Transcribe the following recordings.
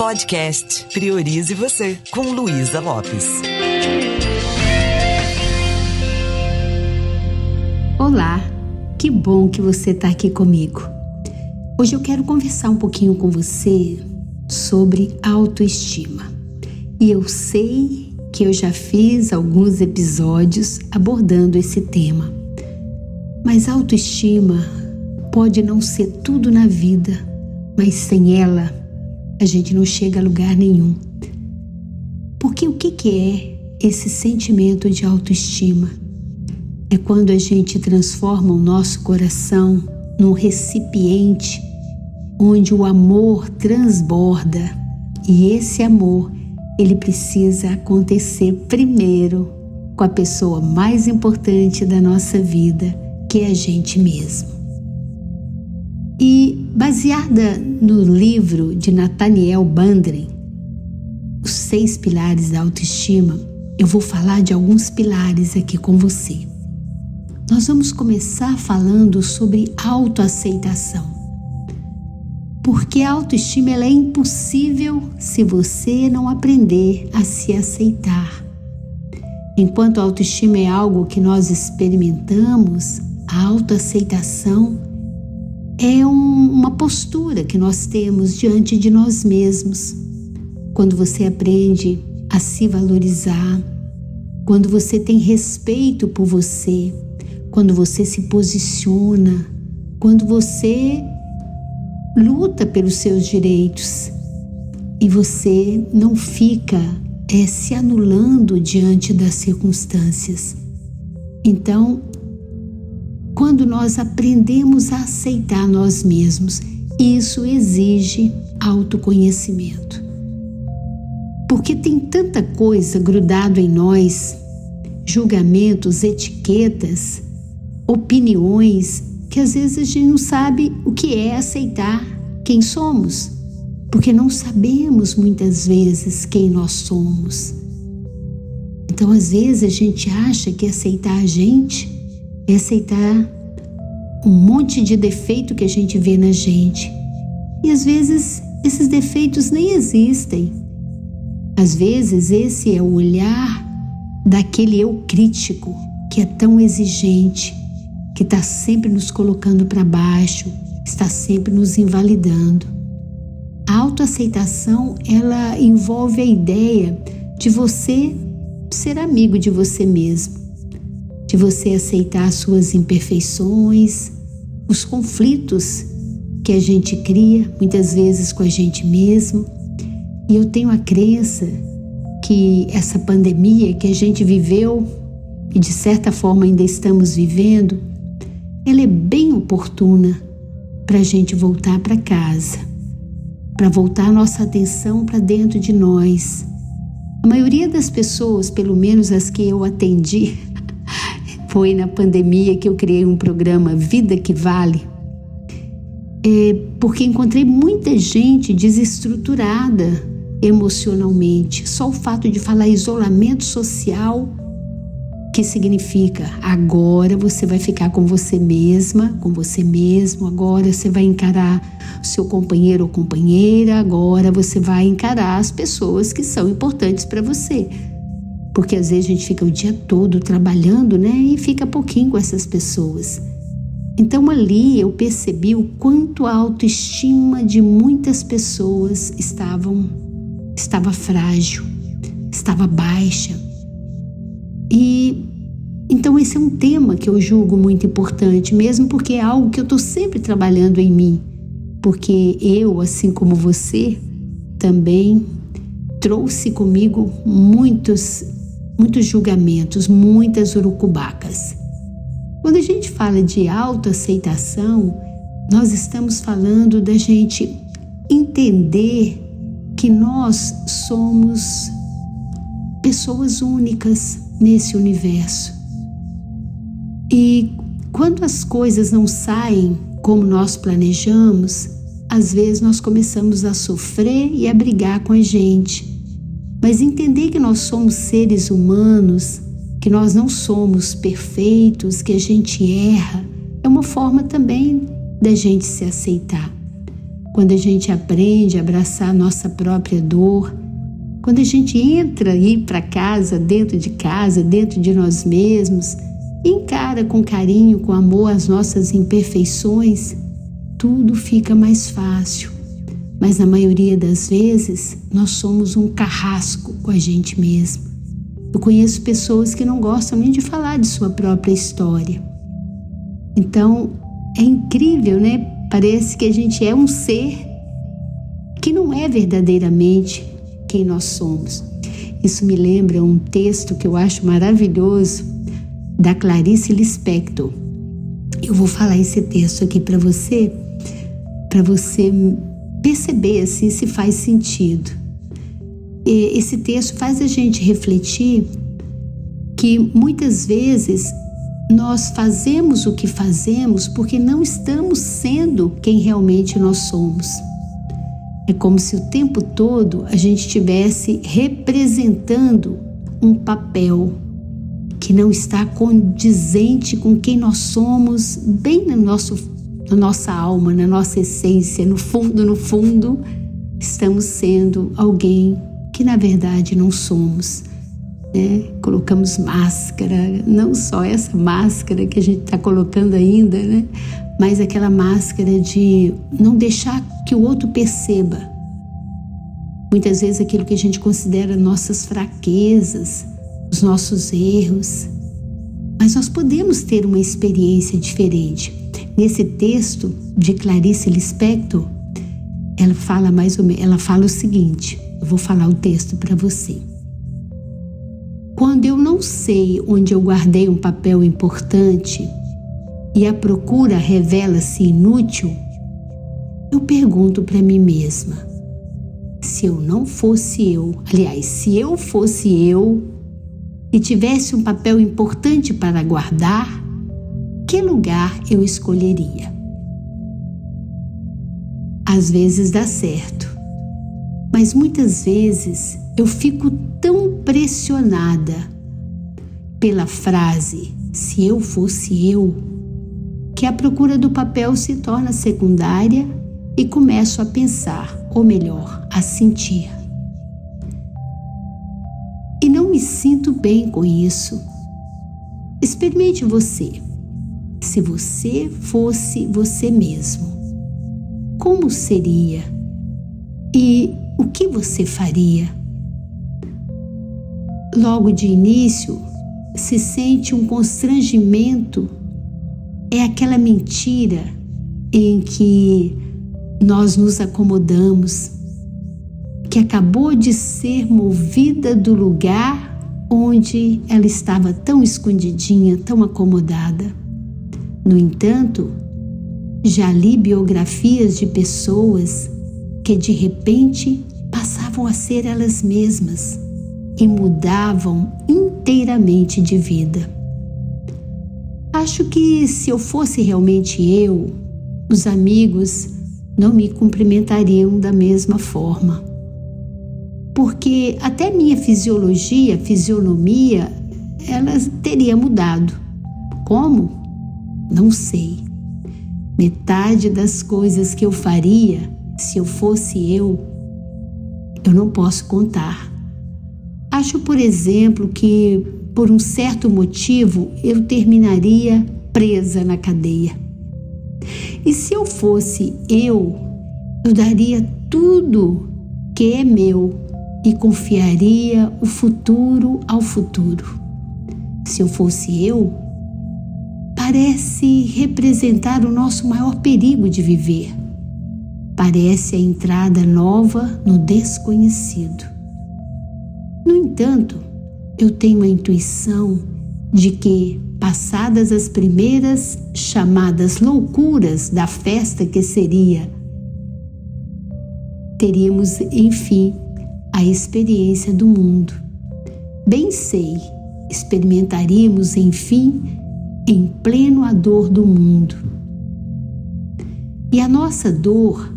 Podcast Priorize Você, com Luísa Lopes. Olá, que bom que você está aqui comigo. Hoje eu quero conversar um pouquinho com você sobre autoestima. E eu sei que eu já fiz alguns episódios abordando esse tema. Mas autoestima pode não ser tudo na vida, mas sem ela a gente não chega a lugar nenhum. Porque o que, que é esse sentimento de autoestima? É quando a gente transforma o nosso coração num recipiente onde o amor transborda e esse amor ele precisa acontecer primeiro com a pessoa mais importante da nossa vida, que é a gente mesmo. E baseada no livro de Nathaniel Bandren, Os Seis Pilares da Autoestima, eu vou falar de alguns pilares aqui com você. Nós vamos começar falando sobre autoaceitação. Porque a autoestima é impossível se você não aprender a se aceitar. Enquanto a autoestima é algo que nós experimentamos, a autoaceitação é um, uma postura que nós temos diante de nós mesmos. Quando você aprende a se valorizar, quando você tem respeito por você, quando você se posiciona, quando você luta pelos seus direitos e você não fica é, se anulando diante das circunstâncias. Então, quando nós aprendemos a aceitar nós mesmos. Isso exige autoconhecimento. Porque tem tanta coisa grudado em nós, julgamentos, etiquetas, opiniões, que às vezes a gente não sabe o que é aceitar quem somos, porque não sabemos muitas vezes quem nós somos. Então, às vezes, a gente acha que aceitar a gente é aceitar um monte de defeito que a gente vê na gente. E às vezes esses defeitos nem existem. Às vezes esse é o olhar daquele eu crítico que é tão exigente, que está sempre nos colocando para baixo, está sempre nos invalidando. A autoaceitação ela envolve a ideia de você ser amigo de você mesmo, de você aceitar suas imperfeições, os conflitos que a gente cria, muitas vezes com a gente mesmo. E eu tenho a crença que essa pandemia que a gente viveu e de certa forma ainda estamos vivendo, ela é bem oportuna para a gente voltar para casa, para voltar nossa atenção para dentro de nós. A maioria das pessoas, pelo menos as que eu atendi, foi na pandemia que eu criei um programa Vida que Vale, é, porque encontrei muita gente desestruturada emocionalmente. Só o fato de falar isolamento social, que significa agora você vai ficar com você mesma, com você mesmo, agora você vai encarar seu companheiro ou companheira, agora você vai encarar as pessoas que são importantes para você porque às vezes a gente fica o dia todo trabalhando, né? E fica pouquinho com essas pessoas. Então ali eu percebi o quanto a autoestima de muitas pessoas estavam estava frágil, estava baixa. E então esse é um tema que eu julgo muito importante, mesmo porque é algo que eu estou sempre trabalhando em mim, porque eu, assim como você, também trouxe comigo muitos muitos julgamentos, muitas urucubacas. Quando a gente fala de autoaceitação, nós estamos falando da gente entender que nós somos pessoas únicas nesse universo. E quando as coisas não saem como nós planejamos, às vezes nós começamos a sofrer e a brigar com a gente. Mas entender que nós somos seres humanos, que nós não somos perfeitos, que a gente erra, é uma forma também da gente se aceitar. quando a gente aprende a abraçar a nossa própria dor, quando a gente entra aí para casa, dentro de casa, dentro de nós mesmos, encara com carinho, com amor as nossas imperfeições, tudo fica mais fácil. Mas na maioria das vezes, nós somos um carrasco com a gente mesmo. Eu conheço pessoas que não gostam nem de falar de sua própria história. Então, é incrível, né? Parece que a gente é um ser que não é verdadeiramente quem nós somos. Isso me lembra um texto que eu acho maravilhoso da Clarice Lispector. Eu vou falar esse texto aqui para você, para você perceber assim, se faz sentido. E esse texto faz a gente refletir que muitas vezes nós fazemos o que fazemos porque não estamos sendo quem realmente nós somos. É como se o tempo todo a gente estivesse representando um papel que não está condizente com quem nós somos, bem no nosso, na nossa alma, na nossa essência, no fundo, no fundo, estamos sendo alguém que na verdade não somos. Né? Colocamos máscara, não só essa máscara que a gente está colocando ainda, né? mas aquela máscara de não deixar que o outro perceba. Muitas vezes aquilo que a gente considera nossas fraquezas, os nossos erros. Mas nós podemos ter uma experiência diferente. Nesse texto de Clarice Lispector, ela fala mais ou menos, ela fala o seguinte: eu vou falar o texto para você. Quando eu não sei onde eu guardei um papel importante, e a procura revela-se inútil, eu pergunto para mim mesma: se eu não fosse eu, aliás, se eu fosse eu e tivesse um papel importante para guardar, que lugar eu escolheria? Às vezes dá certo, mas muitas vezes eu fico tão pressionada pela frase: se eu fosse eu, que a procura do papel se torna secundária e começo a pensar, ou melhor, a sentir. Sinto bem com isso. Experimente você. Se você fosse você mesmo, como seria? E o que você faria? Logo de início, se sente um constrangimento é aquela mentira em que nós nos acomodamos, que acabou de ser movida do lugar onde ela estava tão escondidinha, tão acomodada. No entanto, já li biografias de pessoas que de repente passavam a ser elas mesmas e mudavam inteiramente de vida. Acho que se eu fosse realmente eu, os amigos não me cumprimentariam da mesma forma. Porque até minha fisiologia, fisionomia, ela teria mudado. Como? Não sei. Metade das coisas que eu faria se eu fosse eu, eu não posso contar. Acho, por exemplo, que por um certo motivo, eu terminaria presa na cadeia. E se eu fosse eu, eu daria tudo que é meu e confiaria o futuro ao futuro. Se eu fosse eu, parece representar o nosso maior perigo de viver. Parece a entrada nova no desconhecido. No entanto, eu tenho a intuição de que, passadas as primeiras chamadas loucuras da festa que seria, teríamos, enfim, a experiência do mundo. Bem sei, experimentaríamos, enfim, em pleno a dor do mundo. E a nossa dor,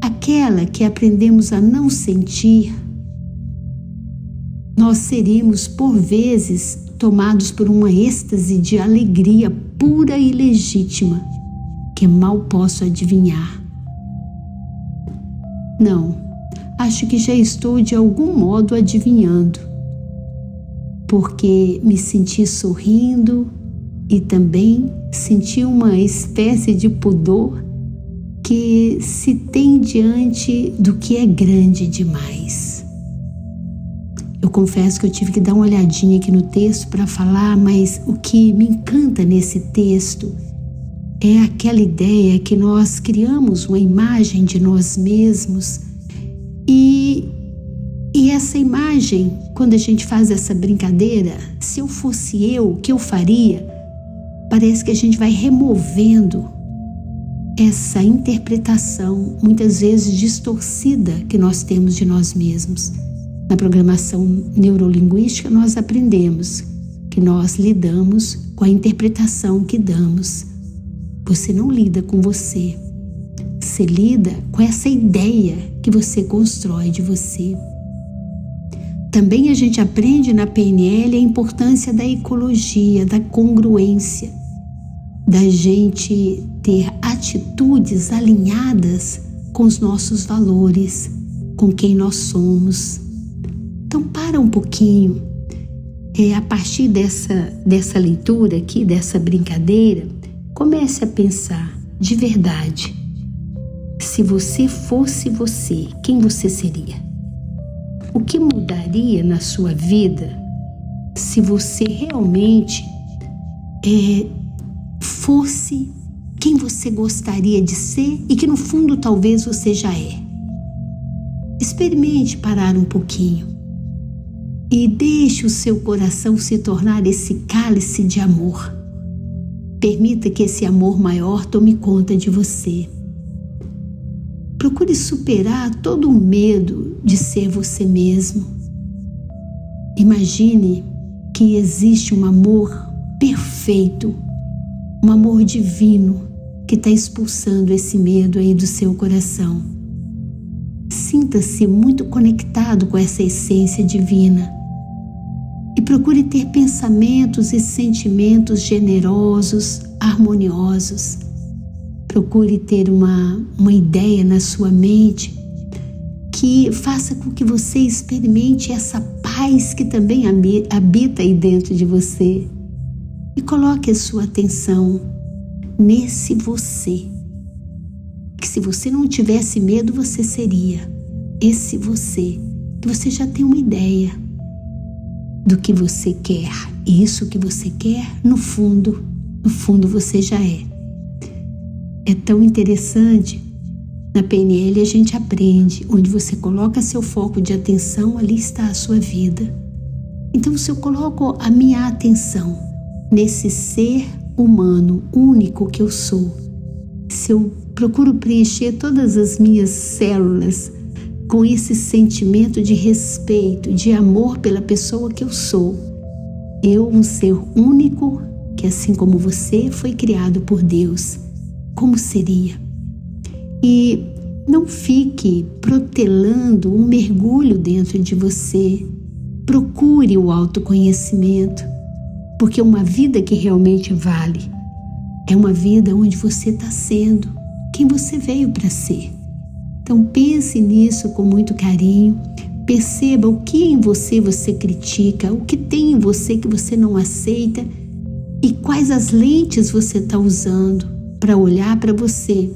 aquela que aprendemos a não sentir, nós seríamos por vezes tomados por uma êxtase de alegria pura e legítima que mal posso adivinhar. Não, acho que já estou de algum modo adivinhando, porque me senti sorrindo e também senti uma espécie de pudor que se tem diante do que é grande demais. Eu confesso que eu tive que dar uma olhadinha aqui no texto para falar, mas o que me encanta nesse texto é aquela ideia que nós criamos uma imagem de nós mesmos e, e essa imagem, quando a gente faz essa brincadeira, se eu fosse eu, o que eu faria? Parece que a gente vai removendo essa interpretação, muitas vezes distorcida, que nós temos de nós mesmos. Na programação neurolinguística, nós aprendemos que nós lidamos com a interpretação que damos. Você não lida com você, você lida com essa ideia que você constrói de você. Também a gente aprende na PNL a importância da ecologia, da congruência, da gente ter atitudes alinhadas com os nossos valores, com quem nós somos. Então para um pouquinho. É, a partir dessa, dessa leitura aqui, dessa brincadeira, comece a pensar de verdade. Se você fosse você, quem você seria? O que mudaria na sua vida se você realmente é, fosse quem você gostaria de ser e que no fundo talvez você já é? Experimente parar um pouquinho e deixe o seu coração se tornar esse cálice de amor. Permita que esse amor maior tome conta de você. Procure superar todo o medo de ser você mesmo. Imagine que existe um amor perfeito, um amor divino que está expulsando esse medo aí do seu coração. Sinta-se muito conectado com essa essência divina e procure ter pensamentos e sentimentos generosos, harmoniosos. Procure ter uma, uma ideia na sua mente que faça com que você experimente essa paz que também habita aí dentro de você. E coloque a sua atenção nesse você. Que se você não tivesse medo, você seria esse você. Você já tem uma ideia do que você quer. E isso que você quer, no fundo, no fundo você já é. É tão interessante. Na PNL a gente aprende, onde você coloca seu foco de atenção, ali está a sua vida. Então, se eu coloco a minha atenção nesse ser humano único que eu sou, se eu procuro preencher todas as minhas células com esse sentimento de respeito, de amor pela pessoa que eu sou. Eu, um ser único, que assim como você foi criado por Deus, como seria? E não fique protelando um mergulho dentro de você. Procure o autoconhecimento, porque uma vida que realmente vale é uma vida onde você está sendo quem você veio para ser. Então pense nisso com muito carinho. Perceba o que em você você critica, o que tem em você que você não aceita e quais as lentes você está usando para olhar para você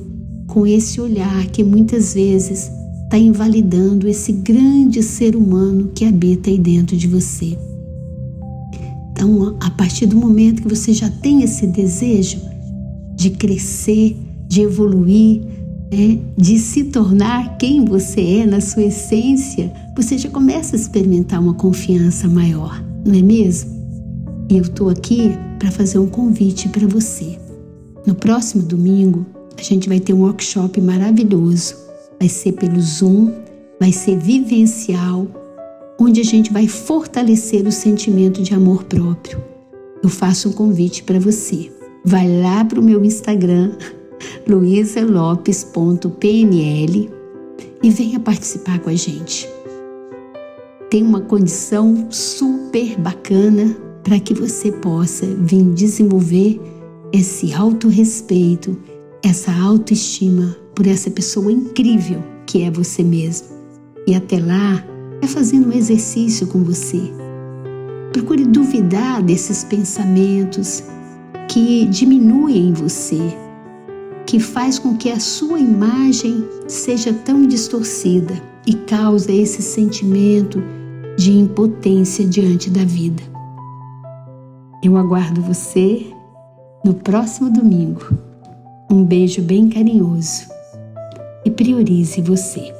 com esse olhar que muitas vezes está invalidando esse grande ser humano que habita aí dentro de você. Então, a partir do momento que você já tem esse desejo de crescer, de evoluir, é, de se tornar quem você é na sua essência, você já começa a experimentar uma confiança maior, não é mesmo? E eu estou aqui para fazer um convite para você. No próximo domingo, a gente vai ter um workshop maravilhoso. Vai ser pelo Zoom, vai ser vivencial, onde a gente vai fortalecer o sentimento de amor próprio. Eu faço um convite para você. Vai lá para o meu Instagram, luisalopes.pnl e venha participar com a gente. Tem uma condição super bacana para que você possa vir desenvolver esse autorrespeito, essa autoestima por essa pessoa incrível que é você mesmo. E até lá, é fazendo um exercício com você. Procure duvidar desses pensamentos que diminuem você, que faz com que a sua imagem seja tão distorcida e causa esse sentimento de impotência diante da vida. Eu aguardo você no próximo domingo. Um beijo bem carinhoso e priorize você.